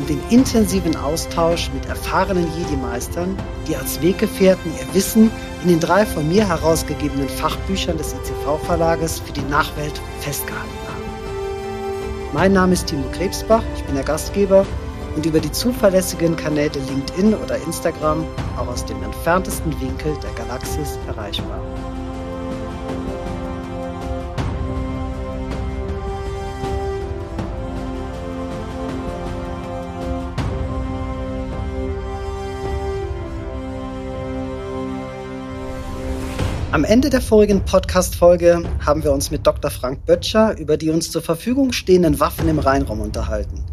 Um den intensiven Austausch mit erfahrenen Jedi-Meistern, die als Weggefährten ihr Wissen in den drei von mir herausgegebenen Fachbüchern des ICV-Verlages für die Nachwelt festgehalten haben. Mein Name ist Timo Krebsbach, ich bin der Gastgeber und über die zuverlässigen Kanäle LinkedIn oder Instagram auch aus dem entferntesten Winkel der Galaxis erreichbar. Am Ende der vorigen Podcast-Folge haben wir uns mit Dr. Frank Böttcher über die uns zur Verfügung stehenden Waffen im Rheinraum unterhalten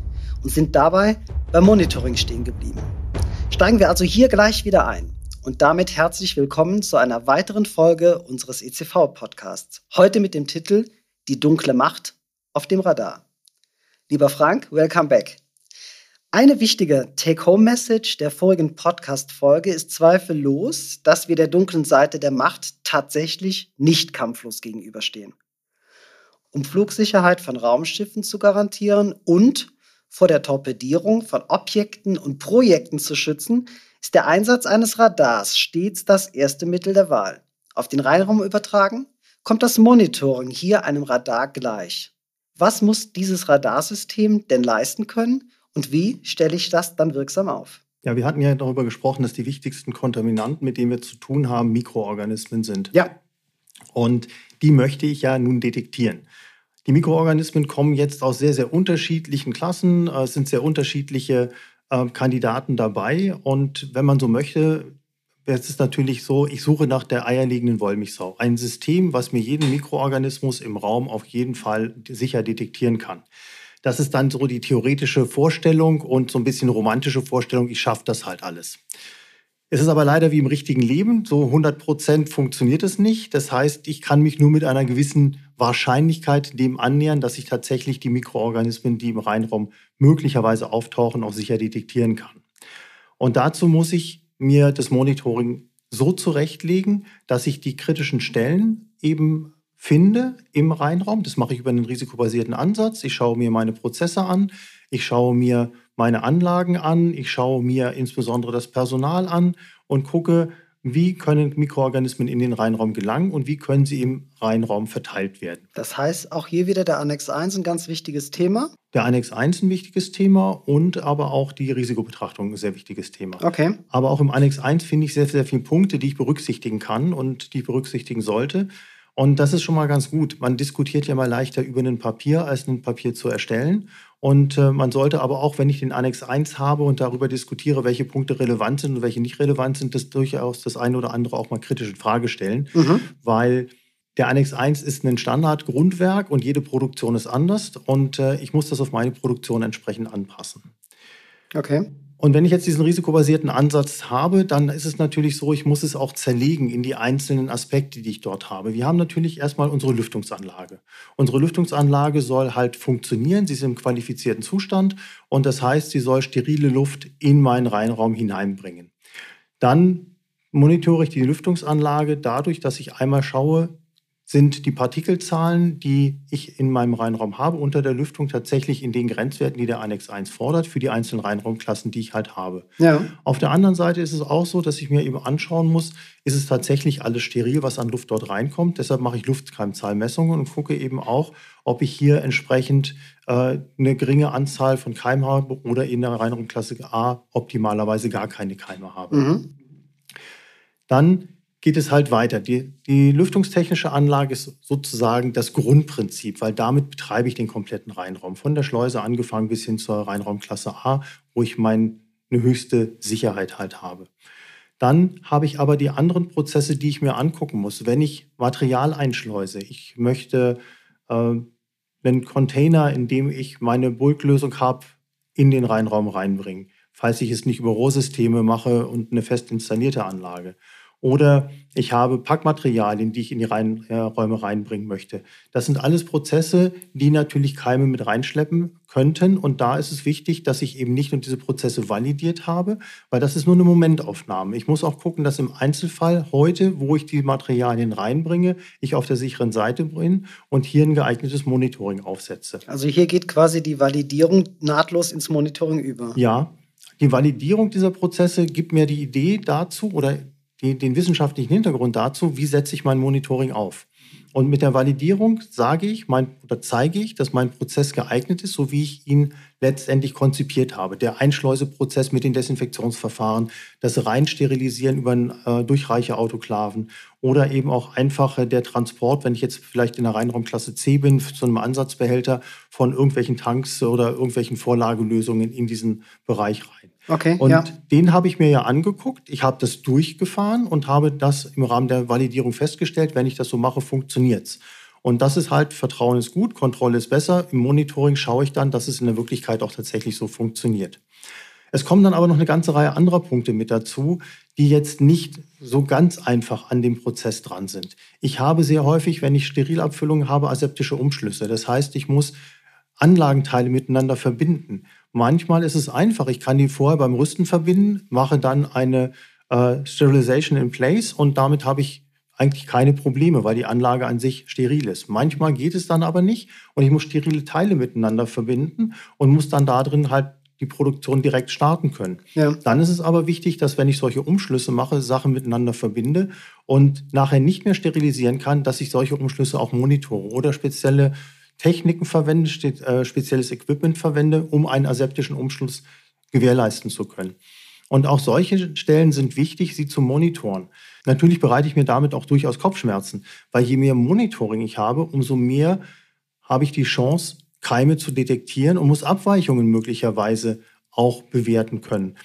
und sind dabei beim Monitoring stehen geblieben. Steigen wir also hier gleich wieder ein. Und damit herzlich willkommen zu einer weiteren Folge unseres ECV-Podcasts. Heute mit dem Titel Die dunkle Macht auf dem Radar. Lieber Frank, welcome back. Eine wichtige Take-Home-Message der vorigen Podcast-Folge ist zweifellos, dass wir der dunklen Seite der Macht tatsächlich nicht kampflos gegenüberstehen. Um Flugsicherheit von Raumschiffen zu garantieren und vor der Torpedierung von Objekten und Projekten zu schützen, ist der Einsatz eines Radars stets das erste Mittel der Wahl. Auf den Rheinraum übertragen, kommt das Monitoring hier einem Radar gleich. Was muss dieses Radarsystem denn leisten können und wie stelle ich das dann wirksam auf? Ja, wir hatten ja darüber gesprochen, dass die wichtigsten Kontaminanten, mit denen wir zu tun haben, Mikroorganismen sind. Ja. Und die möchte ich ja nun detektieren. Die Mikroorganismen kommen jetzt aus sehr, sehr unterschiedlichen Klassen. Es sind sehr unterschiedliche äh, Kandidaten dabei. Und wenn man so möchte, es ist natürlich so, ich suche nach der eierlegenden Wollmilchsau. Ein System, was mir jeden Mikroorganismus im Raum auf jeden Fall sicher detektieren kann. Das ist dann so die theoretische Vorstellung und so ein bisschen romantische Vorstellung, ich schaffe das halt alles. Es ist aber leider wie im richtigen Leben, so 100 Prozent funktioniert es nicht. Das heißt, ich kann mich nur mit einer gewissen Wahrscheinlichkeit dem annähern, dass ich tatsächlich die Mikroorganismen, die im Reinraum möglicherweise auftauchen, auch sicher detektieren kann. Und dazu muss ich mir das Monitoring so zurechtlegen, dass ich die kritischen Stellen eben finde im Reinraum. Das mache ich über einen risikobasierten Ansatz. Ich schaue mir meine Prozesse an, ich schaue mir meine Anlagen an, ich schaue mir insbesondere das Personal an und gucke, wie können Mikroorganismen in den Reinraum gelangen und wie können sie im Reinraum verteilt werden. Das heißt, auch hier wieder der Annex 1 ein ganz wichtiges Thema. Der Annex 1 ein wichtiges Thema und aber auch die Risikobetrachtung ein sehr wichtiges Thema. Okay. Aber auch im Annex 1 finde ich sehr, sehr viele Punkte, die ich berücksichtigen kann und die ich berücksichtigen sollte. Und das ist schon mal ganz gut. Man diskutiert ja mal leichter über ein Papier, als ein Papier zu erstellen. Und äh, man sollte aber auch, wenn ich den Annex 1 habe und darüber diskutiere, welche Punkte relevant sind und welche nicht relevant sind, das durchaus das eine oder andere auch mal kritisch in Frage stellen. Mhm. Weil der Annex 1 ist ein Standardgrundwerk und jede Produktion ist anders. Und äh, ich muss das auf meine Produktion entsprechend anpassen. Okay. Und wenn ich jetzt diesen risikobasierten Ansatz habe, dann ist es natürlich so, ich muss es auch zerlegen in die einzelnen Aspekte, die ich dort habe. Wir haben natürlich erstmal unsere Lüftungsanlage. Unsere Lüftungsanlage soll halt funktionieren, sie ist im qualifizierten Zustand und das heißt, sie soll sterile Luft in meinen Reinraum hineinbringen. Dann monitore ich die Lüftungsanlage dadurch, dass ich einmal schaue, sind die Partikelzahlen, die ich in meinem Reinraum habe, unter der Lüftung tatsächlich in den Grenzwerten, die der Annex 1 fordert, für die einzelnen Reinraumklassen, die ich halt habe. Ja. Auf der anderen Seite ist es auch so, dass ich mir eben anschauen muss, ist es tatsächlich alles steril, was an Luft dort reinkommt. Deshalb mache ich Luftkeimzahlmessungen und gucke eben auch, ob ich hier entsprechend äh, eine geringe Anzahl von Keimen habe oder in der Reinraumklasse A optimalerweise gar keine Keime habe. Mhm. Dann geht es halt weiter. Die, die lüftungstechnische Anlage ist sozusagen das Grundprinzip, weil damit betreibe ich den kompletten Reinraum. Von der Schleuse angefangen bis hin zur Reinraumklasse A, wo ich meine höchste Sicherheit halt habe. Dann habe ich aber die anderen Prozesse, die ich mir angucken muss. Wenn ich Material einschleuse, ich möchte äh, einen Container, in dem ich meine Bulklösung habe, in den Reinraum reinbringen, falls ich es nicht über Rohrsysteme mache und eine fest installierte Anlage. Oder ich habe Packmaterialien, die ich in die Rein, äh, Räume reinbringen möchte. Das sind alles Prozesse, die natürlich Keime mit reinschleppen könnten. Und da ist es wichtig, dass ich eben nicht nur diese Prozesse validiert habe, weil das ist nur eine Momentaufnahme. Ich muss auch gucken, dass im Einzelfall heute, wo ich die Materialien reinbringe, ich auf der sicheren Seite bin und hier ein geeignetes Monitoring aufsetze. Also hier geht quasi die Validierung nahtlos ins Monitoring über. Ja, die Validierung dieser Prozesse gibt mir die Idee dazu oder die, den wissenschaftlichen Hintergrund dazu, wie setze ich mein Monitoring auf. Und mit der Validierung sage ich mein, oder zeige ich, dass mein Prozess geeignet ist, so wie ich ihn letztendlich konzipiert habe. Der Einschleuseprozess mit den Desinfektionsverfahren, das Reinsterilisieren über äh, durchreiche Autoklaven oder eben auch einfach der Transport, wenn ich jetzt vielleicht in der Reinraumklasse C bin, zu einem Ansatzbehälter von irgendwelchen Tanks oder irgendwelchen Vorlagelösungen in diesen Bereich rein. Okay, und ja. den habe ich mir ja angeguckt. Ich habe das durchgefahren und habe das im Rahmen der Validierung festgestellt. Wenn ich das so mache, funktioniert's. Und das ist halt, Vertrauen ist gut, Kontrolle ist besser. Im Monitoring schaue ich dann, dass es in der Wirklichkeit auch tatsächlich so funktioniert. Es kommen dann aber noch eine ganze Reihe anderer Punkte mit dazu, die jetzt nicht so ganz einfach an dem Prozess dran sind. Ich habe sehr häufig, wenn ich Sterilabfüllungen habe, aseptische Umschlüsse. Das heißt, ich muss Anlagenteile miteinander verbinden. Manchmal ist es einfach. Ich kann die vorher beim Rüsten verbinden, mache dann eine äh, Sterilization in place und damit habe ich eigentlich keine Probleme, weil die Anlage an sich steril ist. Manchmal geht es dann aber nicht und ich muss sterile Teile miteinander verbinden und muss dann da drin halt die Produktion direkt starten können. Ja. Dann ist es aber wichtig, dass wenn ich solche Umschlüsse mache, Sachen miteinander verbinde und nachher nicht mehr sterilisieren kann, dass ich solche Umschlüsse auch monitore oder spezielle Techniken verwende, äh, spezielles Equipment verwende, um einen aseptischen Umschluss gewährleisten zu können. Und auch solche Stellen sind wichtig, sie zu monitoren. Natürlich bereite ich mir damit auch durchaus Kopfschmerzen, weil je mehr Monitoring ich habe, umso mehr habe ich die Chance, Keime zu detektieren und muss Abweichungen möglicherweise auch bewerten können.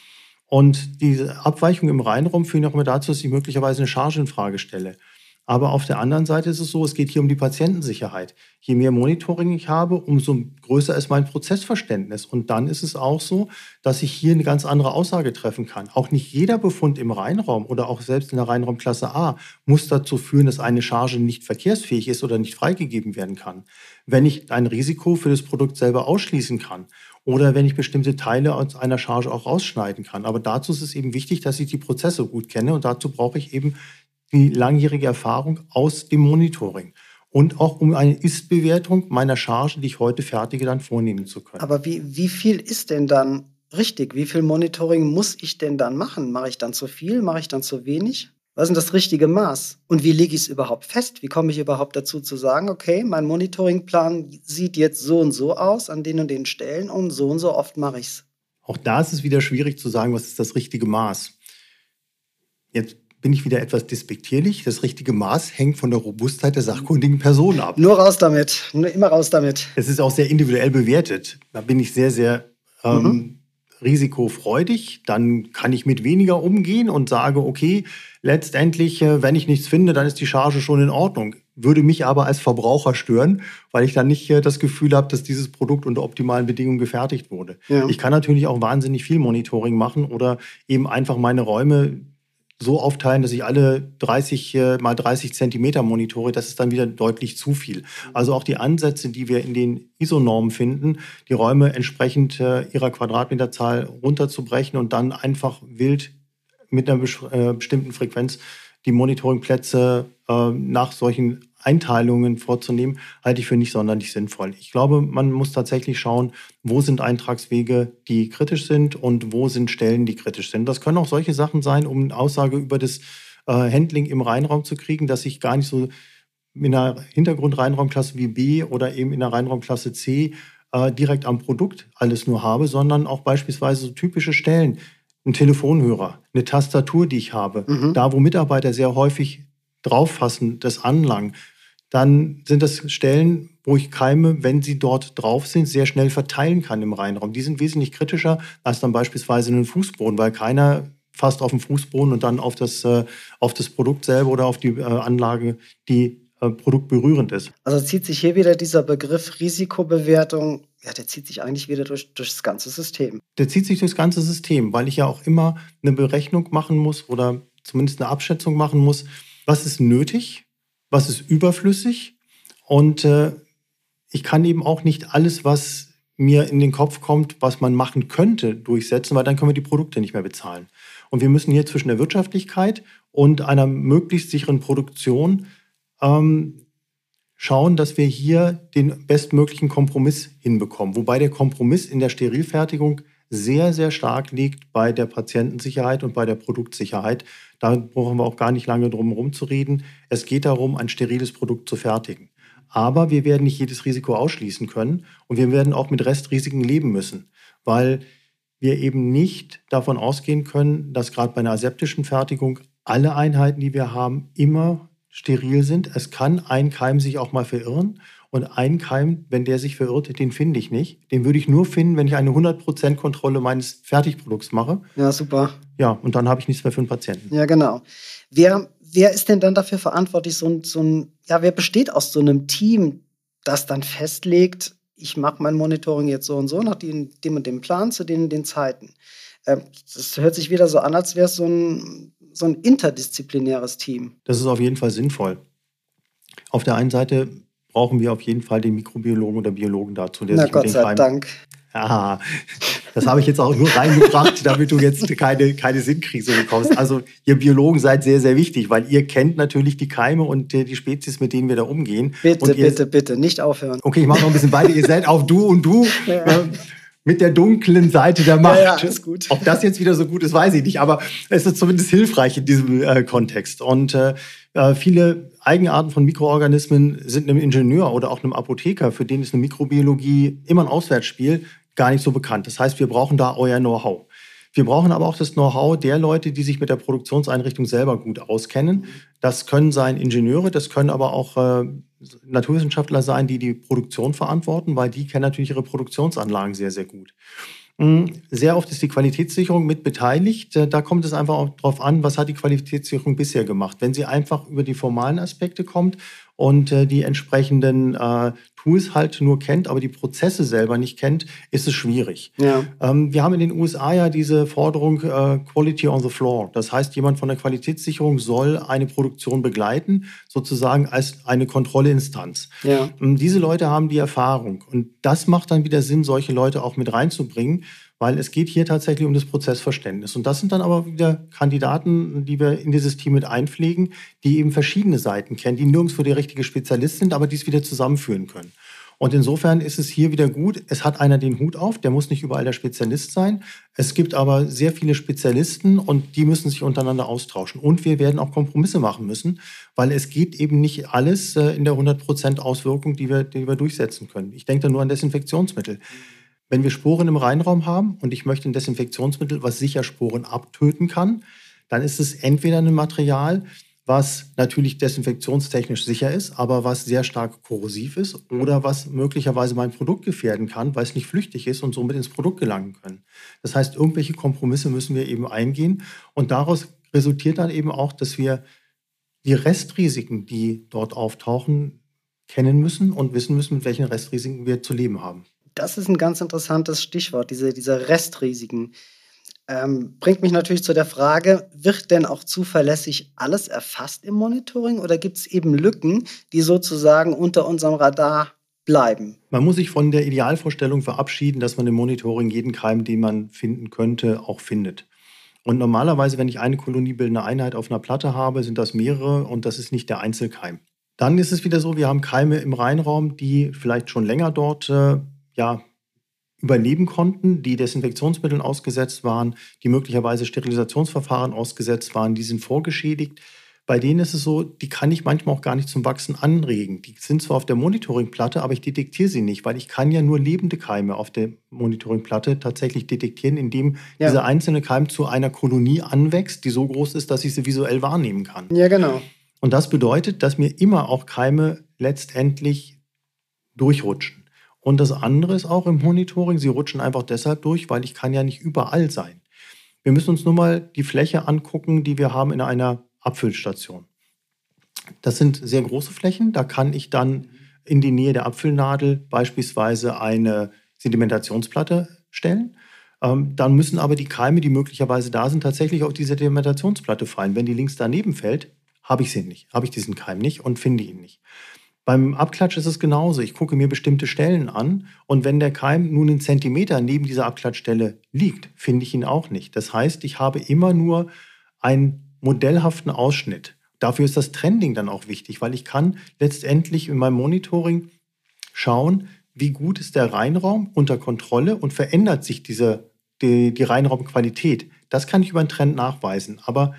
Und diese Abweichungen im Reinraum führen auch immer dazu, dass ich möglicherweise eine Charge in Frage stelle. Aber auf der anderen Seite ist es so, es geht hier um die Patientensicherheit. Je mehr Monitoring ich habe, umso größer ist mein Prozessverständnis. Und dann ist es auch so, dass ich hier eine ganz andere Aussage treffen kann. Auch nicht jeder Befund im Reinraum oder auch selbst in der Reinraumklasse A muss dazu führen, dass eine Charge nicht verkehrsfähig ist oder nicht freigegeben werden kann. Wenn ich ein Risiko für das Produkt selber ausschließen kann oder wenn ich bestimmte Teile aus einer Charge auch rausschneiden kann. Aber dazu ist es eben wichtig, dass ich die Prozesse gut kenne und dazu brauche ich eben die langjährige Erfahrung aus dem Monitoring und auch um eine Ist-Bewertung meiner Charge, die ich heute fertige, dann vornehmen zu können. Aber wie, wie viel ist denn dann richtig? Wie viel Monitoring muss ich denn dann machen? Mache ich dann zu viel? Mache ich dann zu wenig? Was ist denn das richtige Maß? Und wie lege ich es überhaupt fest? Wie komme ich überhaupt dazu zu sagen, okay, mein Monitoringplan sieht jetzt so und so aus an den und den Stellen und so und so oft mache ich es? Auch da ist es wieder schwierig zu sagen, was ist das richtige Maß. Jetzt bin ich wieder etwas despektierlich. Das richtige Maß hängt von der Robustheit der sachkundigen Person ab. Nur raus damit. Nur immer raus damit. Es ist auch sehr individuell bewertet. Da bin ich sehr, sehr ähm, mhm. risikofreudig. Dann kann ich mit weniger umgehen und sage, okay, letztendlich, äh, wenn ich nichts finde, dann ist die Charge schon in Ordnung. Würde mich aber als Verbraucher stören, weil ich dann nicht äh, das Gefühl habe, dass dieses Produkt unter optimalen Bedingungen gefertigt wurde. Ja. Ich kann natürlich auch wahnsinnig viel Monitoring machen oder eben einfach meine Räume so aufteilen, dass ich alle 30 äh, mal 30 Zentimeter monitore, das ist dann wieder deutlich zu viel. Also auch die Ansätze, die wir in den ISO-Normen finden, die Räume entsprechend äh, ihrer Quadratmeterzahl runterzubrechen und dann einfach wild mit einer äh, bestimmten Frequenz die Monitoringplätze äh, nach solchen Einteilungen vorzunehmen, halte ich für nicht sonderlich sinnvoll. Ich glaube, man muss tatsächlich schauen, wo sind Eintragswege, die kritisch sind und wo sind Stellen, die kritisch sind. Das können auch solche Sachen sein, um eine Aussage über das äh, Handling im Reinraum zu kriegen, dass ich gar nicht so in einer Hintergrund-Reinraumklasse wie B oder eben in der Reinraumklasse C äh, direkt am Produkt alles nur habe, sondern auch beispielsweise so typische Stellen ein Telefonhörer, eine Tastatur, die ich habe, mhm. da wo Mitarbeiter sehr häufig drauffassen, das Anlangen, dann sind das Stellen, wo ich Keime, wenn sie dort drauf sind, sehr schnell verteilen kann im Reinraum. Die sind wesentlich kritischer als dann beispielsweise einen Fußboden, weil keiner fasst auf den Fußboden und dann auf das, äh, auf das Produkt selber oder auf die äh, Anlage, die äh, produktberührend ist. Also zieht sich hier wieder dieser Begriff Risikobewertung, ja, der zieht sich eigentlich wieder durch, durch das ganze System. Der zieht sich durchs ganze System, weil ich ja auch immer eine Berechnung machen muss oder zumindest eine Abschätzung machen muss, was ist nötig, was ist überflüssig und äh, ich kann eben auch nicht alles, was mir in den Kopf kommt, was man machen könnte, durchsetzen, weil dann können wir die Produkte nicht mehr bezahlen. Und wir müssen hier zwischen der Wirtschaftlichkeit und einer möglichst sicheren Produktion ähm, schauen, dass wir hier den bestmöglichen Kompromiss hinbekommen. Wobei der Kompromiss in der Sterilfertigung sehr, sehr stark liegt bei der Patientensicherheit und bei der Produktsicherheit. Da brauchen wir auch gar nicht lange drum herum zu reden. Es geht darum, ein steriles Produkt zu fertigen. Aber wir werden nicht jedes Risiko ausschließen können und wir werden auch mit Restrisiken leben müssen, weil wir eben nicht davon ausgehen können, dass gerade bei einer aseptischen Fertigung alle Einheiten, die wir haben, immer steril sind. Es kann ein Keim sich auch mal verirren. Und ein Keim, wenn der sich verirrt, den finde ich nicht. Den würde ich nur finden, wenn ich eine 100% Kontrolle meines Fertigprodukts mache. Ja, super. Ja, und dann habe ich nichts mehr für den Patienten. Ja, genau. Wer, wer ist denn dann dafür verantwortlich, so ein, so ein, ja, wer besteht aus so einem Team, das dann festlegt, ich mache mein Monitoring jetzt so und so, nach dem, dem und dem Plan zu den, den Zeiten. Ähm, das hört sich wieder so an, als wäre es so ein so ein interdisziplinäres Team. Das ist auf jeden Fall sinnvoll. Auf der einen Seite brauchen wir auf jeden Fall den Mikrobiologen oder Biologen dazu, der Na sich Gott mit den sei Dank. Ja, das habe ich jetzt auch nur reingebracht, damit du jetzt keine, keine Sinnkrise bekommst. Also ihr Biologen seid sehr, sehr wichtig, weil ihr kennt natürlich die Keime und die Spezies, mit denen wir da umgehen. Bitte, bitte, bitte, nicht aufhören. Okay, ich mache noch ein bisschen weiter. ihr seid auch du und du. Ja. Mit der dunklen Seite der Macht. Ja, ja, ist gut. Ob das jetzt wieder so gut ist, weiß ich nicht, aber es ist zumindest hilfreich in diesem äh, Kontext. Und äh, äh, viele Eigenarten von Mikroorganismen sind einem Ingenieur oder auch einem Apotheker, für den ist eine Mikrobiologie immer ein Auswärtsspiel, gar nicht so bekannt. Das heißt, wir brauchen da euer Know-how. Wir brauchen aber auch das Know-how der Leute, die sich mit der Produktionseinrichtung selber gut auskennen. Das können sein Ingenieure, das können aber auch äh, Naturwissenschaftler sein, die die Produktion verantworten, weil die kennen natürlich ihre Produktionsanlagen sehr, sehr gut. Mm, sehr oft ist die Qualitätssicherung mit beteiligt. Da kommt es einfach auch darauf an, was hat die Qualitätssicherung bisher gemacht. Wenn sie einfach über die formalen Aspekte kommt und äh, die entsprechenden äh, Tools halt nur kennt, aber die Prozesse selber nicht kennt, ist es schwierig. Ja. Ähm, wir haben in den USA ja diese Forderung äh, Quality on the Floor. Das heißt, jemand von der Qualitätssicherung soll eine Produktion begleiten, sozusagen als eine Kontrollinstanz. Ja. Ähm, diese Leute haben die Erfahrung und das macht dann wieder Sinn, solche Leute auch mit reinzubringen, weil es geht hier tatsächlich um das Prozessverständnis. Und das sind dann aber wieder Kandidaten, die wir in dieses Team mit einpflegen, die eben verschiedene Seiten kennen, die nirgendwo der richtige Spezialist sind, aber die es wieder zusammenführen können. Und insofern ist es hier wieder gut, es hat einer den Hut auf, der muss nicht überall der Spezialist sein. Es gibt aber sehr viele Spezialisten und die müssen sich untereinander austauschen. Und wir werden auch Kompromisse machen müssen, weil es geht eben nicht alles äh, in der 100% Auswirkung, die wir, die wir durchsetzen können. Ich denke da nur an Desinfektionsmittel. Wenn wir Sporen im Reinraum haben und ich möchte ein Desinfektionsmittel, was sicher Sporen abtöten kann, dann ist es entweder ein Material, was natürlich desinfektionstechnisch sicher ist, aber was sehr stark korrosiv ist oder was möglicherweise mein Produkt gefährden kann, weil es nicht flüchtig ist und somit ins Produkt gelangen können. Das heißt, irgendwelche Kompromisse müssen wir eben eingehen und daraus resultiert dann eben auch, dass wir die Restrisiken, die dort auftauchen, kennen müssen und wissen müssen, mit welchen Restrisiken wir zu leben haben das ist ein ganz interessantes Stichwort, diese, diese Restrisiken. Ähm, bringt mich natürlich zu der Frage, wird denn auch zuverlässig alles erfasst im Monitoring oder gibt es eben Lücken, die sozusagen unter unserem Radar bleiben? Man muss sich von der Idealvorstellung verabschieden, dass man im Monitoring jeden Keim, den man finden könnte, auch findet. Und normalerweise, wenn ich eine koloniebildende Einheit auf einer Platte habe, sind das mehrere und das ist nicht der Einzelkeim. Dann ist es wieder so, wir haben Keime im Reinraum, die vielleicht schon länger dort äh, ja, überleben konnten, die Desinfektionsmitteln ausgesetzt waren, die möglicherweise Sterilisationsverfahren ausgesetzt waren, die sind vorgeschädigt. Bei denen ist es so, die kann ich manchmal auch gar nicht zum Wachsen anregen. Die sind zwar auf der Monitoringplatte, aber ich detektiere sie nicht, weil ich kann ja nur lebende Keime auf der Monitoringplatte tatsächlich detektieren, indem ja. dieser einzelne Keim zu einer Kolonie anwächst, die so groß ist, dass ich sie visuell wahrnehmen kann. Ja, genau. Und das bedeutet, dass mir immer auch Keime letztendlich durchrutschen. Und das andere ist auch im Monitoring, sie rutschen einfach deshalb durch, weil ich kann ja nicht überall sein. Wir müssen uns nur mal die Fläche angucken, die wir haben in einer Abfüllstation. Das sind sehr große Flächen. Da kann ich dann in die Nähe der Abfüllnadel beispielsweise eine Sedimentationsplatte stellen. Ähm, dann müssen aber die Keime, die möglicherweise da sind, tatsächlich auf die Sedimentationsplatte fallen. Wenn die links daneben fällt, habe ich sie nicht, habe ich diesen Keim nicht und finde ihn nicht. Beim Abklatsch ist es genauso. Ich gucke mir bestimmte Stellen an und wenn der Keim nun einen Zentimeter neben dieser Abklatschstelle liegt, finde ich ihn auch nicht. Das heißt, ich habe immer nur einen modellhaften Ausschnitt. Dafür ist das Trending dann auch wichtig, weil ich kann letztendlich in meinem Monitoring schauen, wie gut ist der Reinraum unter Kontrolle und verändert sich diese, die, die Reinraumqualität. Das kann ich über einen Trend nachweisen. Aber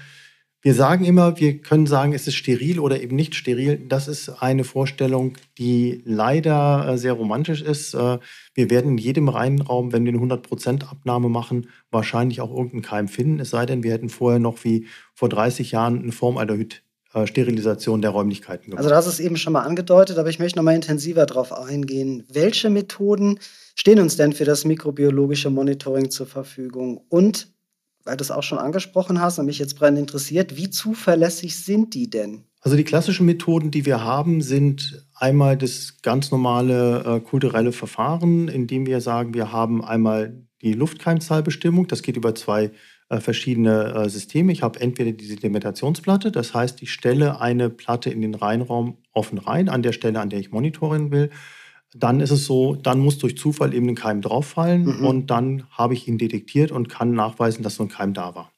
wir sagen immer, wir können sagen, es ist steril oder eben nicht steril. Das ist eine Vorstellung, die leider äh, sehr romantisch ist. Äh, wir werden in jedem Reinraum, wenn wir eine 100% Abnahme machen, wahrscheinlich auch irgendeinen Keim finden. Es sei denn, wir hätten vorher noch wie vor 30 Jahren eine Formaldehyd-Sterilisation der Räumlichkeiten gemacht. Also das ist eben schon mal angedeutet, aber ich möchte noch mal intensiver darauf eingehen. Welche Methoden stehen uns denn für das mikrobiologische Monitoring zur Verfügung? Und weil du es auch schon angesprochen hast und mich jetzt brennend interessiert, wie zuverlässig sind die denn? Also die klassischen Methoden, die wir haben, sind einmal das ganz normale äh, kulturelle Verfahren, indem wir sagen, wir haben einmal die Luftkeimzahlbestimmung. Das geht über zwei äh, verschiedene äh, Systeme. Ich habe entweder die Sedimentationsplatte, das heißt, ich stelle eine Platte in den Reinraum offen rein, an der Stelle, an der ich monitoren will dann ist es so, dann muss durch Zufall eben ein Keim drauffallen mhm. und dann habe ich ihn detektiert und kann nachweisen, dass so ein Keim da war.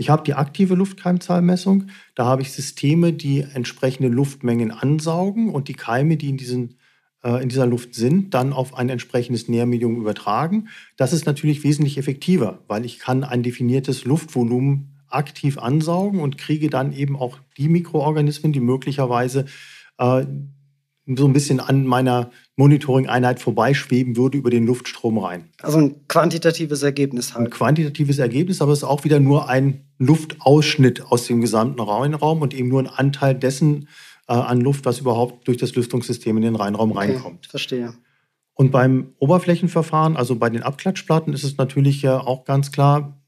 Ich habe die aktive Luftkeimzahlmessung. Da habe ich Systeme, die entsprechende Luftmengen ansaugen und die Keime, die in, diesen, äh, in dieser Luft sind, dann auf ein entsprechendes Nährmedium übertragen. Das ist natürlich wesentlich effektiver, weil ich kann ein definiertes Luftvolumen aktiv ansaugen und kriege dann eben auch die Mikroorganismen, die möglicherweise äh, so ein bisschen an meiner Monitoring-Einheit vorbeischweben würde über den Luftstrom rein. Also ein quantitatives Ergebnis halt. Ein quantitatives Ergebnis, aber es ist auch wieder nur ein Luftausschnitt aus dem gesamten Raum und eben nur ein Anteil dessen äh, an Luft, was überhaupt durch das Lüftungssystem in den Reinraum okay, reinkommt. Verstehe. Und beim Oberflächenverfahren, also bei den Abklatschplatten, ist es natürlich ja auch ganz klar,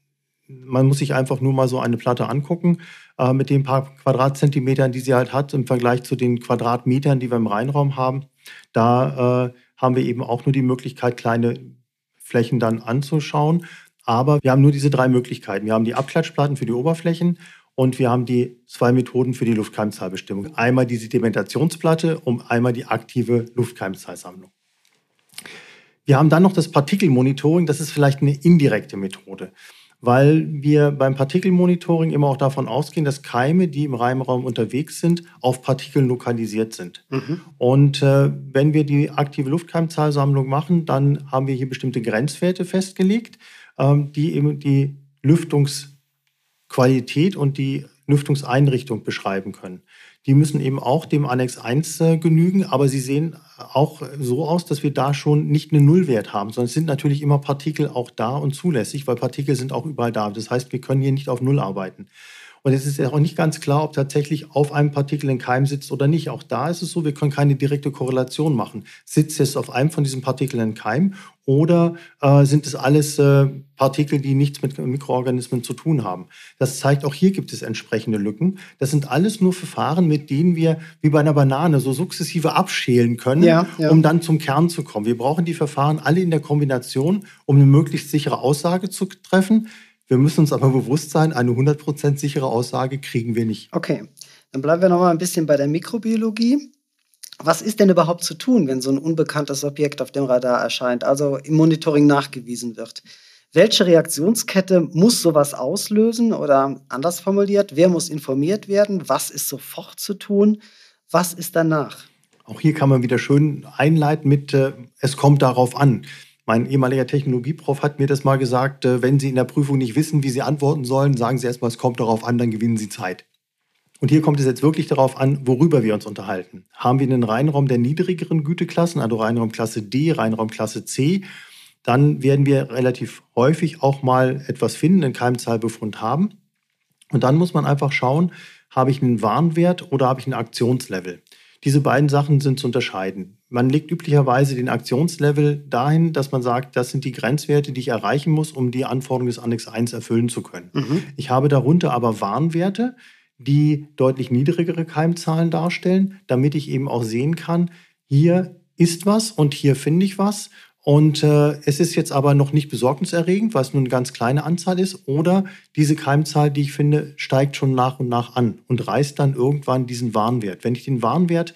man muss sich einfach nur mal so eine Platte angucken äh, mit den paar Quadratzentimetern, die sie halt hat, im Vergleich zu den Quadratmetern, die wir im Reinraum haben. Da äh, haben wir eben auch nur die Möglichkeit, kleine Flächen dann anzuschauen. Aber wir haben nur diese drei Möglichkeiten. Wir haben die Abklatschplatten für die Oberflächen und wir haben die zwei Methoden für die Luftkeimzahlbestimmung. Einmal die Sedimentationsplatte und einmal die aktive Luftkeimzahlsammlung. Wir haben dann noch das Partikelmonitoring. Das ist vielleicht eine indirekte Methode weil wir beim Partikelmonitoring immer auch davon ausgehen, dass Keime, die im Reimraum unterwegs sind, auf Partikeln lokalisiert sind. Mhm. Und äh, wenn wir die aktive Luftkeimzahlsammlung machen, dann haben wir hier bestimmte Grenzwerte festgelegt, ähm, die eben die Lüftungsqualität und die Lüftungseinrichtung beschreiben können. Die müssen eben auch dem Annex 1 äh, genügen, aber sie sehen auch so aus, dass wir da schon nicht einen Nullwert haben, sondern es sind natürlich immer Partikel auch da und zulässig, weil Partikel sind auch überall da. Das heißt, wir können hier nicht auf Null arbeiten. Und es ist ja auch nicht ganz klar, ob tatsächlich auf einem Partikel ein Keim sitzt oder nicht. Auch da ist es so, wir können keine direkte Korrelation machen. Sitzt es auf einem von diesen Partikeln ein Keim oder äh, sind es alles äh, Partikel, die nichts mit Mikroorganismen zu tun haben? Das zeigt, auch hier gibt es entsprechende Lücken. Das sind alles nur Verfahren, mit denen wir wie bei einer Banane so sukzessive abschälen können, ja, ja. um dann zum Kern zu kommen. Wir brauchen die Verfahren alle in der Kombination, um eine möglichst sichere Aussage zu treffen. Wir müssen uns aber bewusst sein, eine 100% sichere Aussage kriegen wir nicht. Okay, dann bleiben wir noch mal ein bisschen bei der Mikrobiologie. Was ist denn überhaupt zu tun, wenn so ein unbekanntes Objekt auf dem Radar erscheint, also im Monitoring nachgewiesen wird? Welche Reaktionskette muss sowas auslösen oder anders formuliert, wer muss informiert werden? Was ist sofort zu tun? Was ist danach? Auch hier kann man wieder schön einleiten mit, äh, es kommt darauf an. Mein ehemaliger Technologieprof hat mir das mal gesagt, äh, wenn Sie in der Prüfung nicht wissen, wie Sie antworten sollen, sagen Sie erstmal, es kommt darauf an, dann gewinnen Sie Zeit. Und hier kommt es jetzt wirklich darauf an, worüber wir uns unterhalten. Haben wir einen Reinraum der niedrigeren Güteklassen, also Reinraumklasse D, Reinraumklasse C, dann werden wir relativ häufig auch mal etwas finden, einen Keimzahlbefund haben. Und dann muss man einfach schauen, habe ich einen Warnwert oder habe ich ein Aktionslevel. Diese beiden Sachen sind zu unterscheiden. Man legt üblicherweise den Aktionslevel dahin, dass man sagt, das sind die Grenzwerte, die ich erreichen muss, um die Anforderungen des Annex 1 erfüllen zu können. Mhm. Ich habe darunter aber Warnwerte, die deutlich niedrigere Keimzahlen darstellen, damit ich eben auch sehen kann, hier ist was und hier finde ich was. Und äh, es ist jetzt aber noch nicht besorgniserregend, weil es nur eine ganz kleine Anzahl ist. Oder diese Keimzahl, die ich finde, steigt schon nach und nach an und reißt dann irgendwann diesen Warnwert. Wenn ich den Warnwert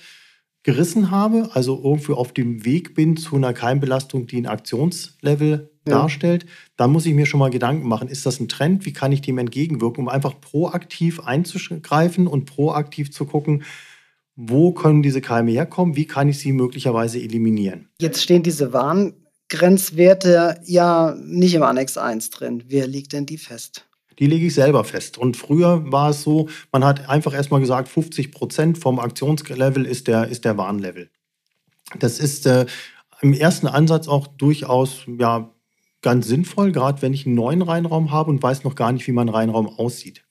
gerissen habe, also irgendwie auf dem Weg bin zu einer Keimbelastung, die ein Aktionslevel ja. darstellt, dann muss ich mir schon mal Gedanken machen, ist das ein Trend? Wie kann ich dem entgegenwirken, um einfach proaktiv einzugreifen und proaktiv zu gucken, wo können diese Keime herkommen? Wie kann ich sie möglicherweise eliminieren? Jetzt stehen diese Warngrenzwerte ja nicht im Annex 1 drin. Wer legt denn die fest? Die lege ich selber fest. Und früher war es so, man hat einfach erstmal gesagt, 50 Prozent vom Aktionslevel ist der, ist der Warnlevel. Das ist äh, im ersten Ansatz auch durchaus ja, ganz sinnvoll, gerade wenn ich einen neuen Reinraum habe und weiß noch gar nicht, wie mein Reinraum aussieht.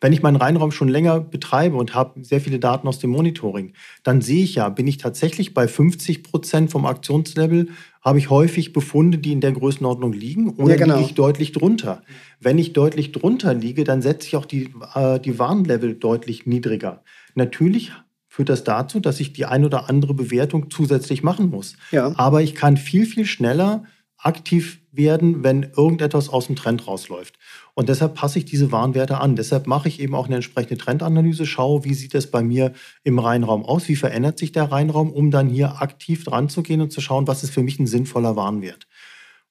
Wenn ich meinen Reinraum schon länger betreibe und habe sehr viele Daten aus dem Monitoring, dann sehe ich ja, bin ich tatsächlich bei 50 Prozent vom Aktionslevel, habe ich häufig Befunde, die in der Größenordnung liegen oder ja, genau. liege ich deutlich drunter. Wenn ich deutlich drunter liege, dann setze ich auch die, äh, die Warnlevel deutlich niedriger. Natürlich führt das dazu, dass ich die ein oder andere Bewertung zusätzlich machen muss. Ja. Aber ich kann viel, viel schneller aktiv werden, wenn irgendetwas aus dem Trend rausläuft. Und deshalb passe ich diese Warnwerte an. Deshalb mache ich eben auch eine entsprechende Trendanalyse, schaue, wie sieht es bei mir im Reinraum aus, wie verändert sich der Reinraum, um dann hier aktiv dran zu gehen und zu schauen, was ist für mich ein sinnvoller Warnwert.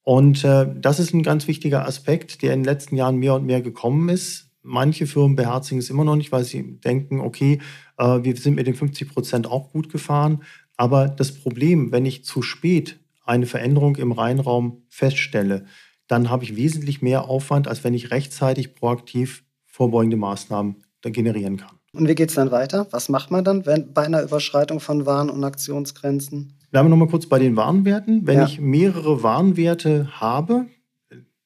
Und äh, das ist ein ganz wichtiger Aspekt, der in den letzten Jahren mehr und mehr gekommen ist. Manche Firmen beherzigen es immer noch nicht, weil sie denken, okay, äh, wir sind mit den 50 Prozent auch gut gefahren. Aber das Problem, wenn ich zu spät eine Veränderung im Reinraum feststelle, dann habe ich wesentlich mehr Aufwand, als wenn ich rechtzeitig proaktiv vorbeugende Maßnahmen generieren kann. Und wie geht es dann weiter? Was macht man dann wenn, bei einer Überschreitung von Warn- und Aktionsgrenzen? Bleiben wir nochmal kurz bei den Warnwerten. Wenn ja. ich mehrere Warnwerte habe,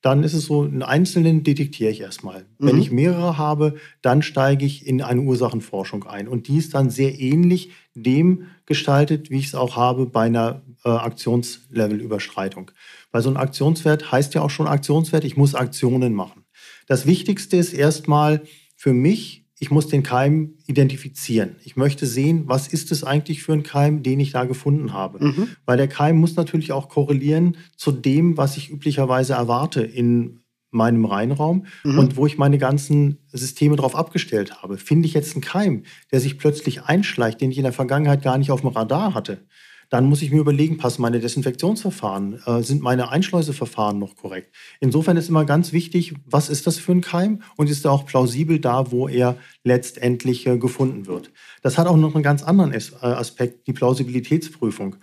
dann ist es so, einen einzelnen detektiere ich erstmal. Mhm. Wenn ich mehrere habe, dann steige ich in eine Ursachenforschung ein. Und die ist dann sehr ähnlich dem gestaltet, wie ich es auch habe bei einer äh, Aktionslevelüberschreitung. Weil so ein Aktionswert heißt ja auch schon Aktionswert, ich muss Aktionen machen. Das Wichtigste ist erstmal für mich, ich muss den Keim identifizieren. Ich möchte sehen, was ist es eigentlich für ein Keim, den ich da gefunden habe. Mhm. Weil der Keim muss natürlich auch korrelieren zu dem, was ich üblicherweise erwarte in meinem Reinraum mhm. und wo ich meine ganzen Systeme drauf abgestellt habe. Finde ich jetzt einen Keim, der sich plötzlich einschleicht, den ich in der Vergangenheit gar nicht auf dem Radar hatte, dann muss ich mir überlegen, passen meine Desinfektionsverfahren, äh, sind meine Einschleuseverfahren noch korrekt? Insofern ist immer ganz wichtig, was ist das für ein Keim und ist er auch plausibel da, wo er letztendlich äh, gefunden wird. Das hat auch noch einen ganz anderen äh, Aspekt, die Plausibilitätsprüfung,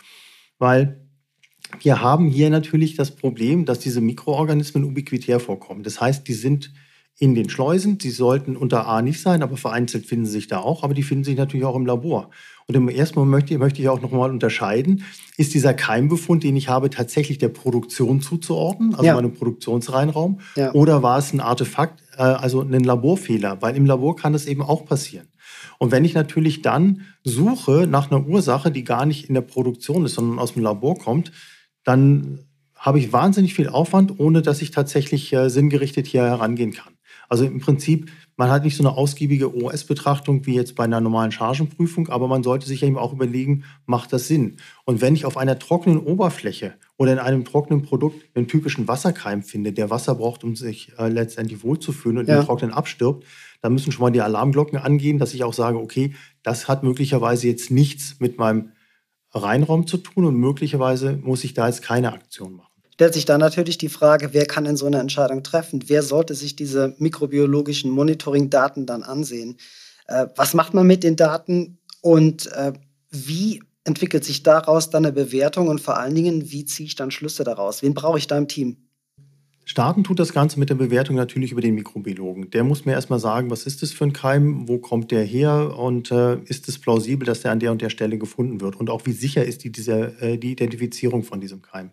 weil wir haben hier natürlich das Problem, dass diese Mikroorganismen ubiquitär vorkommen. Das heißt, die sind in den Schleusen. Die sollten unter A nicht sein, aber vereinzelt finden sie sich da auch. Aber die finden sich natürlich auch im Labor. Und im ersten Moment möchte, möchte ich auch noch mal unterscheiden, ist dieser Keimbefund, den ich habe, tatsächlich der Produktion zuzuordnen, also ja. meinem Produktionsreinraum, ja. oder war es ein Artefakt, äh, also ein Laborfehler? Weil im Labor kann das eben auch passieren. Und wenn ich natürlich dann suche nach einer Ursache, die gar nicht in der Produktion ist, sondern aus dem Labor kommt, dann habe ich wahnsinnig viel Aufwand, ohne dass ich tatsächlich äh, sinngerichtet hier herangehen kann. Also im Prinzip, man hat nicht so eine ausgiebige OS-Betrachtung wie jetzt bei einer normalen Chargenprüfung, aber man sollte sich eben auch überlegen, macht das Sinn? Und wenn ich auf einer trockenen Oberfläche oder in einem trockenen Produkt einen typischen Wasserkeim finde, der Wasser braucht, um sich äh, letztendlich wohlzufühlen und ja. im Trocknen abstirbt, dann müssen schon mal die Alarmglocken angehen, dass ich auch sage, okay, das hat möglicherweise jetzt nichts mit meinem Reinraum zu tun und möglicherweise muss ich da jetzt keine Aktion machen stellt sich dann natürlich die Frage, wer kann in so eine Entscheidung treffen? Wer sollte sich diese mikrobiologischen Monitoring-Daten dann ansehen? Äh, was macht man mit den Daten und äh, wie entwickelt sich daraus dann eine Bewertung und vor allen Dingen, wie ziehe ich dann Schlüsse daraus? Wen brauche ich da im Team? Starten tut das Ganze mit der Bewertung natürlich über den Mikrobiologen. Der muss mir erstmal sagen, was ist das für ein Keim, wo kommt der her und äh, ist es plausibel, dass der an der und der Stelle gefunden wird und auch wie sicher ist die, dieser, äh, die Identifizierung von diesem Keim.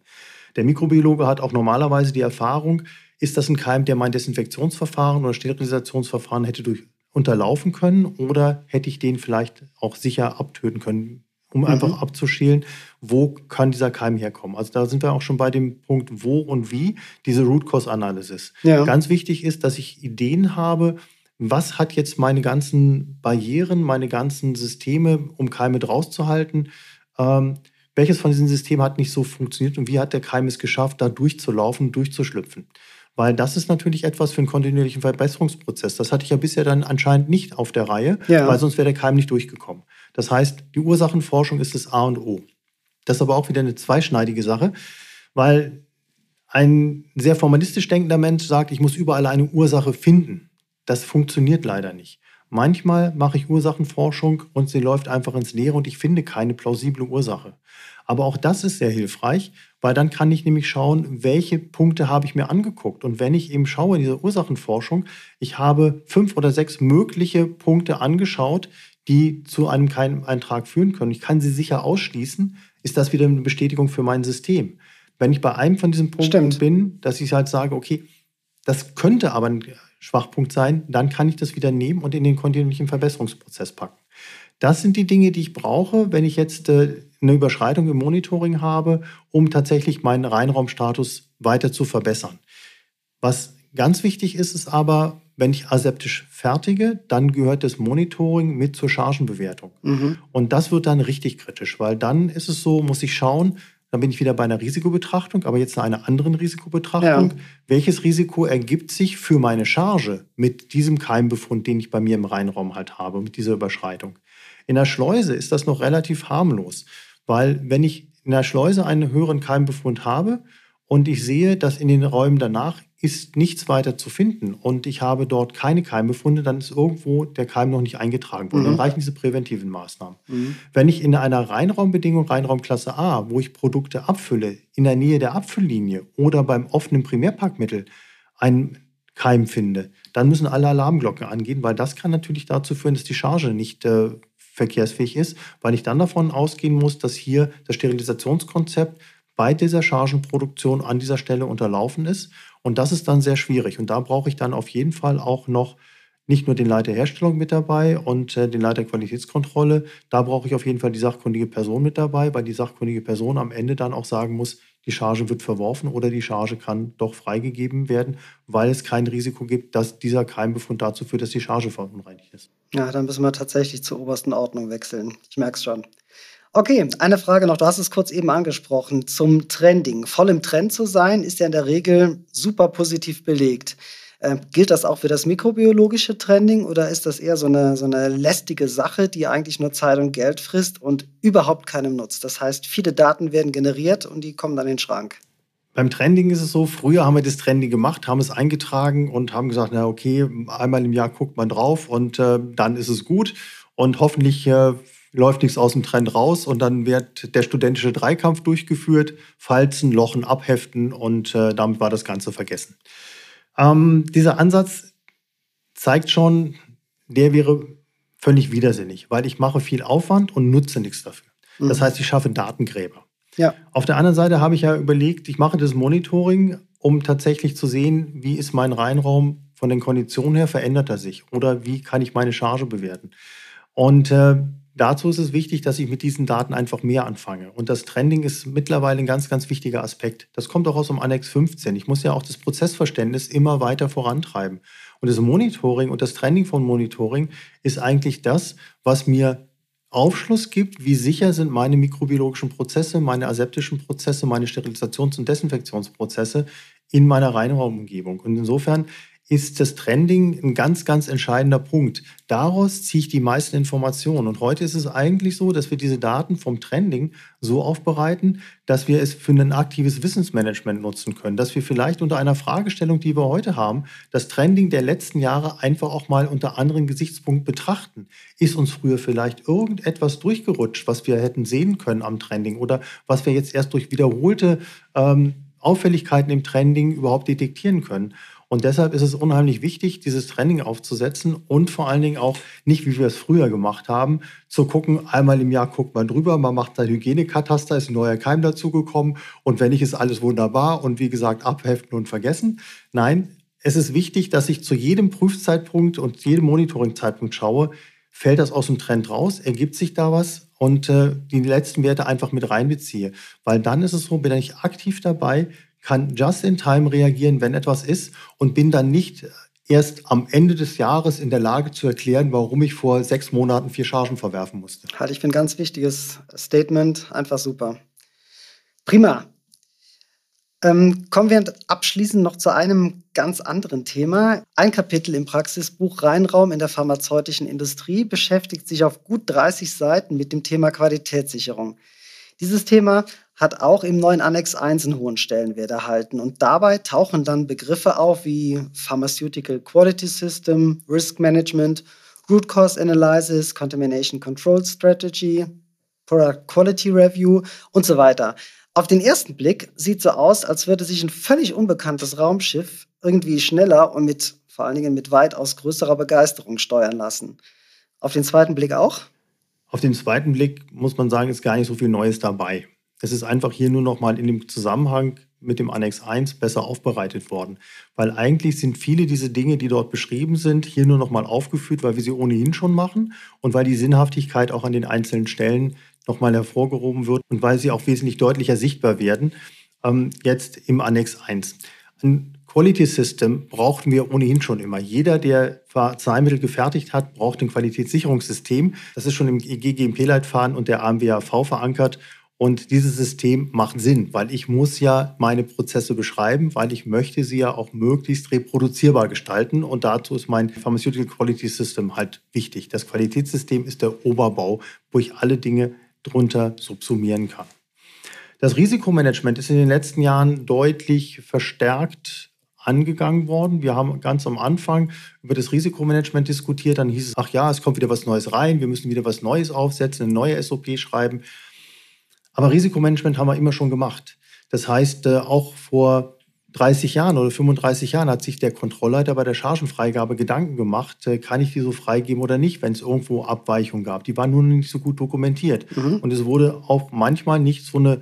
Der Mikrobiologe hat auch normalerweise die Erfahrung, ist das ein Keim, der mein Desinfektionsverfahren oder Sterilisationsverfahren hätte durch unterlaufen können oder hätte ich den vielleicht auch sicher abtöten können, um mhm. einfach abzuschälen, wo kann dieser Keim herkommen. Also da sind wir auch schon bei dem Punkt, wo und wie diese Root Cause Analysis. Ja. Ganz wichtig ist, dass ich Ideen habe, was hat jetzt meine ganzen Barrieren, meine ganzen Systeme, um Keime rauszuhalten. Ähm, welches von diesen Systemen hat nicht so funktioniert und wie hat der Keim es geschafft, da durchzulaufen, durchzuschlüpfen? Weil das ist natürlich etwas für einen kontinuierlichen Verbesserungsprozess. Das hatte ich ja bisher dann anscheinend nicht auf der Reihe, ja. weil sonst wäre der Keim nicht durchgekommen. Das heißt, die Ursachenforschung ist das A und O. Das ist aber auch wieder eine zweischneidige Sache, weil ein sehr formalistisch denkender Mensch sagt, ich muss überall eine Ursache finden. Das funktioniert leider nicht. Manchmal mache ich Ursachenforschung und sie läuft einfach ins Leere und ich finde keine plausible Ursache. Aber auch das ist sehr hilfreich, weil dann kann ich nämlich schauen, welche Punkte habe ich mir angeguckt. Und wenn ich eben schaue in dieser Ursachenforschung, ich habe fünf oder sechs mögliche Punkte angeschaut, die zu einem Keimeintrag führen können. Ich kann sie sicher ausschließen, ist das wieder eine Bestätigung für mein System. Wenn ich bei einem von diesen Punkten Stimmt. bin, dass ich halt sage, okay, das könnte aber ein Schwachpunkt sein, dann kann ich das wieder nehmen und in den kontinuierlichen Verbesserungsprozess packen. Das sind die Dinge, die ich brauche, wenn ich jetzt äh, eine Überschreitung im Monitoring habe, um tatsächlich meinen Reinraumstatus weiter zu verbessern. Was ganz wichtig ist, ist aber, wenn ich aseptisch fertige, dann gehört das Monitoring mit zur Chargenbewertung. Mhm. Und das wird dann richtig kritisch, weil dann ist es so, muss ich schauen, dann bin ich wieder bei einer Risikobetrachtung, aber jetzt einer anderen Risikobetrachtung. Ja. Welches Risiko ergibt sich für meine Charge mit diesem Keimbefund, den ich bei mir im Reinraum halt habe, mit dieser Überschreitung? In der Schleuse ist das noch relativ harmlos, weil wenn ich in der Schleuse einen höheren Keimbefund habe und ich sehe, dass in den Räumen danach ist nichts weiter zu finden und ich habe dort keine Keimbefunde, dann ist irgendwo der Keim noch nicht eingetragen worden. Mhm. Dann reichen diese präventiven Maßnahmen. Mhm. Wenn ich in einer Reinraumbedingung, Reinraumklasse A, wo ich Produkte abfülle, in der Nähe der Abfülllinie oder beim offenen Primärpackmittel einen Keim finde, dann müssen alle Alarmglocken angehen, weil das kann natürlich dazu führen, dass die Charge nicht äh, verkehrsfähig ist, weil ich dann davon ausgehen muss, dass hier das Sterilisationskonzept bei dieser Chargenproduktion an dieser Stelle unterlaufen ist und das ist dann sehr schwierig. Und da brauche ich dann auf jeden Fall auch noch nicht nur den Leiter Herstellung mit dabei und äh, den Leiter Qualitätskontrolle. Da brauche ich auf jeden Fall die sachkundige Person mit dabei, weil die sachkundige Person am Ende dann auch sagen muss, die Charge wird verworfen oder die Charge kann doch freigegeben werden, weil es kein Risiko gibt, dass dieser Keimbefund dazu führt, dass die Charge verunreinigt ist. Ja, dann müssen wir tatsächlich zur obersten Ordnung wechseln. Ich merke es schon. Okay, eine Frage noch. Du hast es kurz eben angesprochen zum Trending. Voll im Trend zu sein, ist ja in der Regel super positiv belegt. Äh, gilt das auch für das mikrobiologische Trending oder ist das eher so eine, so eine lästige Sache, die eigentlich nur Zeit und Geld frisst und überhaupt keinem nutzt? Das heißt, viele Daten werden generiert und die kommen dann in den Schrank. Beim Trending ist es so, früher haben wir das Trending gemacht, haben es eingetragen und haben gesagt, na okay, einmal im Jahr guckt man drauf und äh, dann ist es gut. Und hoffentlich äh, läuft nichts aus dem Trend raus und dann wird der studentische Dreikampf durchgeführt, Falzen, Lochen abheften und äh, damit war das Ganze vergessen. Ähm, dieser Ansatz zeigt schon, der wäre völlig widersinnig, weil ich mache viel Aufwand und nutze nichts dafür. Mhm. Das heißt, ich schaffe Datengräber. Ja. Auf der anderen Seite habe ich ja überlegt, ich mache das Monitoring, um tatsächlich zu sehen, wie ist mein Reinraum von den Konditionen her, verändert er sich oder wie kann ich meine Charge bewerten. Und äh, Dazu ist es wichtig, dass ich mit diesen Daten einfach mehr anfange. Und das Trending ist mittlerweile ein ganz, ganz wichtiger Aspekt. Das kommt auch aus dem Annex 15. Ich muss ja auch das Prozessverständnis immer weiter vorantreiben. Und das Monitoring und das Trending von Monitoring ist eigentlich das, was mir Aufschluss gibt, wie sicher sind meine mikrobiologischen Prozesse, meine aseptischen Prozesse, meine Sterilisations- und Desinfektionsprozesse in meiner Reinraumumgebung. Und insofern ist das Trending ein ganz, ganz entscheidender Punkt. Daraus ziehe ich die meisten Informationen. Und heute ist es eigentlich so, dass wir diese Daten vom Trending so aufbereiten, dass wir es für ein aktives Wissensmanagement nutzen können. Dass wir vielleicht unter einer Fragestellung, die wir heute haben, das Trending der letzten Jahre einfach auch mal unter anderen Gesichtspunkten betrachten. Ist uns früher vielleicht irgendetwas durchgerutscht, was wir hätten sehen können am Trending oder was wir jetzt erst durch wiederholte ähm, Auffälligkeiten im Trending überhaupt detektieren können. Und deshalb ist es unheimlich wichtig, dieses Training aufzusetzen und vor allen Dingen auch nicht, wie wir es früher gemacht haben, zu gucken, einmal im Jahr guckt man drüber, man macht ein Hygienekataster, ist ein neuer Keim dazugekommen und wenn nicht, ist alles wunderbar und wie gesagt, abheften und vergessen. Nein, es ist wichtig, dass ich zu jedem Prüfzeitpunkt und jedem Monitoringzeitpunkt schaue, fällt das aus dem Trend raus, ergibt sich da was und äh, die letzten Werte einfach mit reinbeziehe. Weil dann ist es so, bin ich aktiv dabei, kann just in time reagieren, wenn etwas ist und bin dann nicht erst am Ende des Jahres in der Lage zu erklären, warum ich vor sechs Monaten vier Chargen verwerfen musste. Halte ich für ein ganz wichtiges Statement. Einfach super. Prima. Ähm, kommen wir abschließend noch zu einem ganz anderen Thema. Ein Kapitel im Praxisbuch Reinraum in der pharmazeutischen Industrie beschäftigt sich auf gut 30 Seiten mit dem Thema Qualitätssicherung. Dieses Thema hat auch im neuen Annex 1 einen hohen Stellenwert erhalten. Und dabei tauchen dann Begriffe auf wie Pharmaceutical Quality System, Risk Management, Root Cause Analysis, Contamination Control Strategy, Product Quality Review und so weiter. Auf den ersten Blick sieht so aus, als würde sich ein völlig unbekanntes Raumschiff irgendwie schneller und mit vor allen Dingen mit weitaus größerer Begeisterung steuern lassen. Auf den zweiten Blick auch? Auf den zweiten Blick muss man sagen, ist gar nicht so viel Neues dabei. Es ist einfach hier nur noch mal in dem Zusammenhang mit dem Annex 1 besser aufbereitet worden. Weil eigentlich sind viele dieser Dinge, die dort beschrieben sind, hier nur noch mal aufgeführt, weil wir sie ohnehin schon machen und weil die Sinnhaftigkeit auch an den einzelnen Stellen nochmal hervorgehoben wird und weil sie auch wesentlich deutlicher sichtbar werden, ähm, jetzt im Annex 1. Ein Quality System brauchten wir ohnehin schon immer. Jeder, der Arzneimittel gefertigt hat, braucht ein Qualitätssicherungssystem. Das ist schon im GGMP-Leitfaden und der AMWAV verankert. Und dieses System macht Sinn, weil ich muss ja meine Prozesse beschreiben, weil ich möchte sie ja auch möglichst reproduzierbar gestalten. Und dazu ist mein Pharmaceutical Quality System halt wichtig. Das Qualitätssystem ist der Oberbau, wo ich alle Dinge drunter subsumieren kann. Das Risikomanagement ist in den letzten Jahren deutlich verstärkt angegangen worden. Wir haben ganz am Anfang über das Risikomanagement diskutiert. Dann hieß es, ach ja, es kommt wieder was Neues rein, wir müssen wieder was Neues aufsetzen, eine neue SOP schreiben. Aber Risikomanagement haben wir immer schon gemacht. Das heißt, äh, auch vor 30 Jahren oder 35 Jahren hat sich der Kontrollleiter bei der Chargenfreigabe Gedanken gemacht, äh, kann ich die so freigeben oder nicht, wenn es irgendwo Abweichungen gab. Die waren nun nicht so gut dokumentiert. Mhm. Und es wurde auch manchmal nicht so eine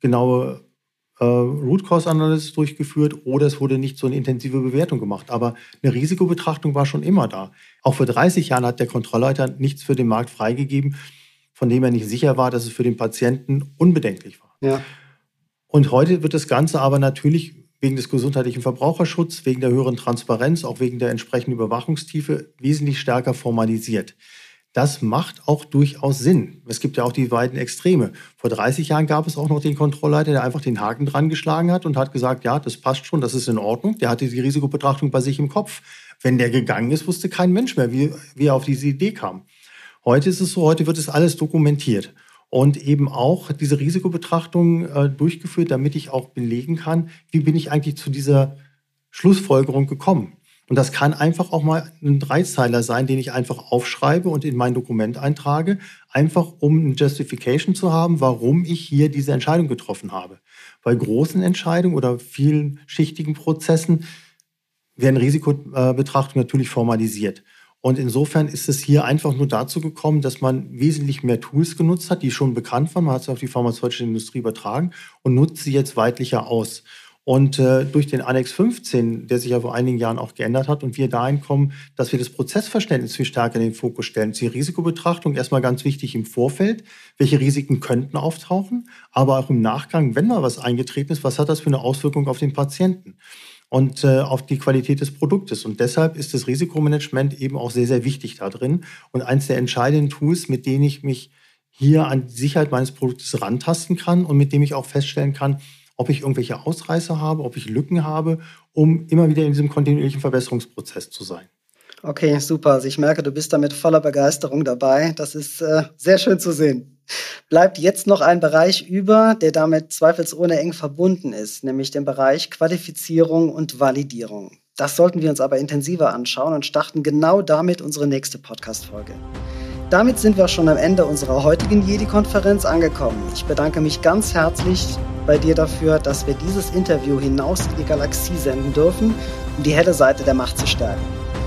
genaue äh, Root Cause Analysis durchgeführt oder es wurde nicht so eine intensive Bewertung gemacht. Aber eine Risikobetrachtung war schon immer da. Auch vor 30 Jahren hat der Kontrollleiter nichts für den Markt freigegeben, von dem er nicht sicher war, dass es für den Patienten unbedenklich war. Ja. Und heute wird das Ganze aber natürlich wegen des gesundheitlichen Verbraucherschutzes, wegen der höheren Transparenz, auch wegen der entsprechenden Überwachungstiefe wesentlich stärker formalisiert. Das macht auch durchaus Sinn. Es gibt ja auch die beiden Extreme. Vor 30 Jahren gab es auch noch den Kontrollleiter, der einfach den Haken dran geschlagen hat und hat gesagt, ja, das passt schon, das ist in Ordnung. Der hatte die Risikobetrachtung bei sich im Kopf. Wenn der gegangen ist, wusste kein Mensch mehr, wie, wie er auf diese Idee kam. Heute ist es so, heute wird es alles dokumentiert und eben auch diese Risikobetrachtung äh, durchgeführt, damit ich auch belegen kann, wie bin ich eigentlich zu dieser Schlussfolgerung gekommen. Und das kann einfach auch mal ein Dreizeiler sein, den ich einfach aufschreibe und in mein Dokument eintrage, einfach um eine Justification zu haben, warum ich hier diese Entscheidung getroffen habe. Bei großen Entscheidungen oder vielen schichtigen Prozessen werden Risikobetrachtungen natürlich formalisiert. Und insofern ist es hier einfach nur dazu gekommen, dass man wesentlich mehr Tools genutzt hat, die schon bekannt waren. Man hat sie auf die pharmazeutische Industrie übertragen und nutzt sie jetzt weitlicher aus. Und äh, durch den Annex 15, der sich ja vor einigen Jahren auch geändert hat und wir dahin kommen, dass wir das Prozessverständnis viel stärker in den Fokus stellen. Die Risikobetrachtung erstmal ganz wichtig im Vorfeld. Welche Risiken könnten auftauchen? Aber auch im Nachgang, wenn mal was eingetreten ist, was hat das für eine Auswirkung auf den Patienten? Und äh, auf die Qualität des Produktes. Und deshalb ist das Risikomanagement eben auch sehr, sehr wichtig da drin und eines der entscheidenden Tools, mit denen ich mich hier an die Sicherheit meines Produktes rantasten kann und mit dem ich auch feststellen kann, ob ich irgendwelche Ausreißer habe, ob ich Lücken habe, um immer wieder in diesem kontinuierlichen Verbesserungsprozess zu sein. Okay, super. Also ich merke, du bist da mit voller Begeisterung dabei. Das ist äh, sehr schön zu sehen bleibt jetzt noch ein Bereich über, der damit zweifelsohne eng verbunden ist, nämlich den Bereich Qualifizierung und Validierung. Das sollten wir uns aber intensiver anschauen und starten genau damit unsere nächste Podcast-Folge. Damit sind wir schon am Ende unserer heutigen Jedi-Konferenz angekommen. Ich bedanke mich ganz herzlich bei dir dafür, dass wir dieses Interview hinaus in die Galaxie senden dürfen, um die helle Seite der Macht zu stärken.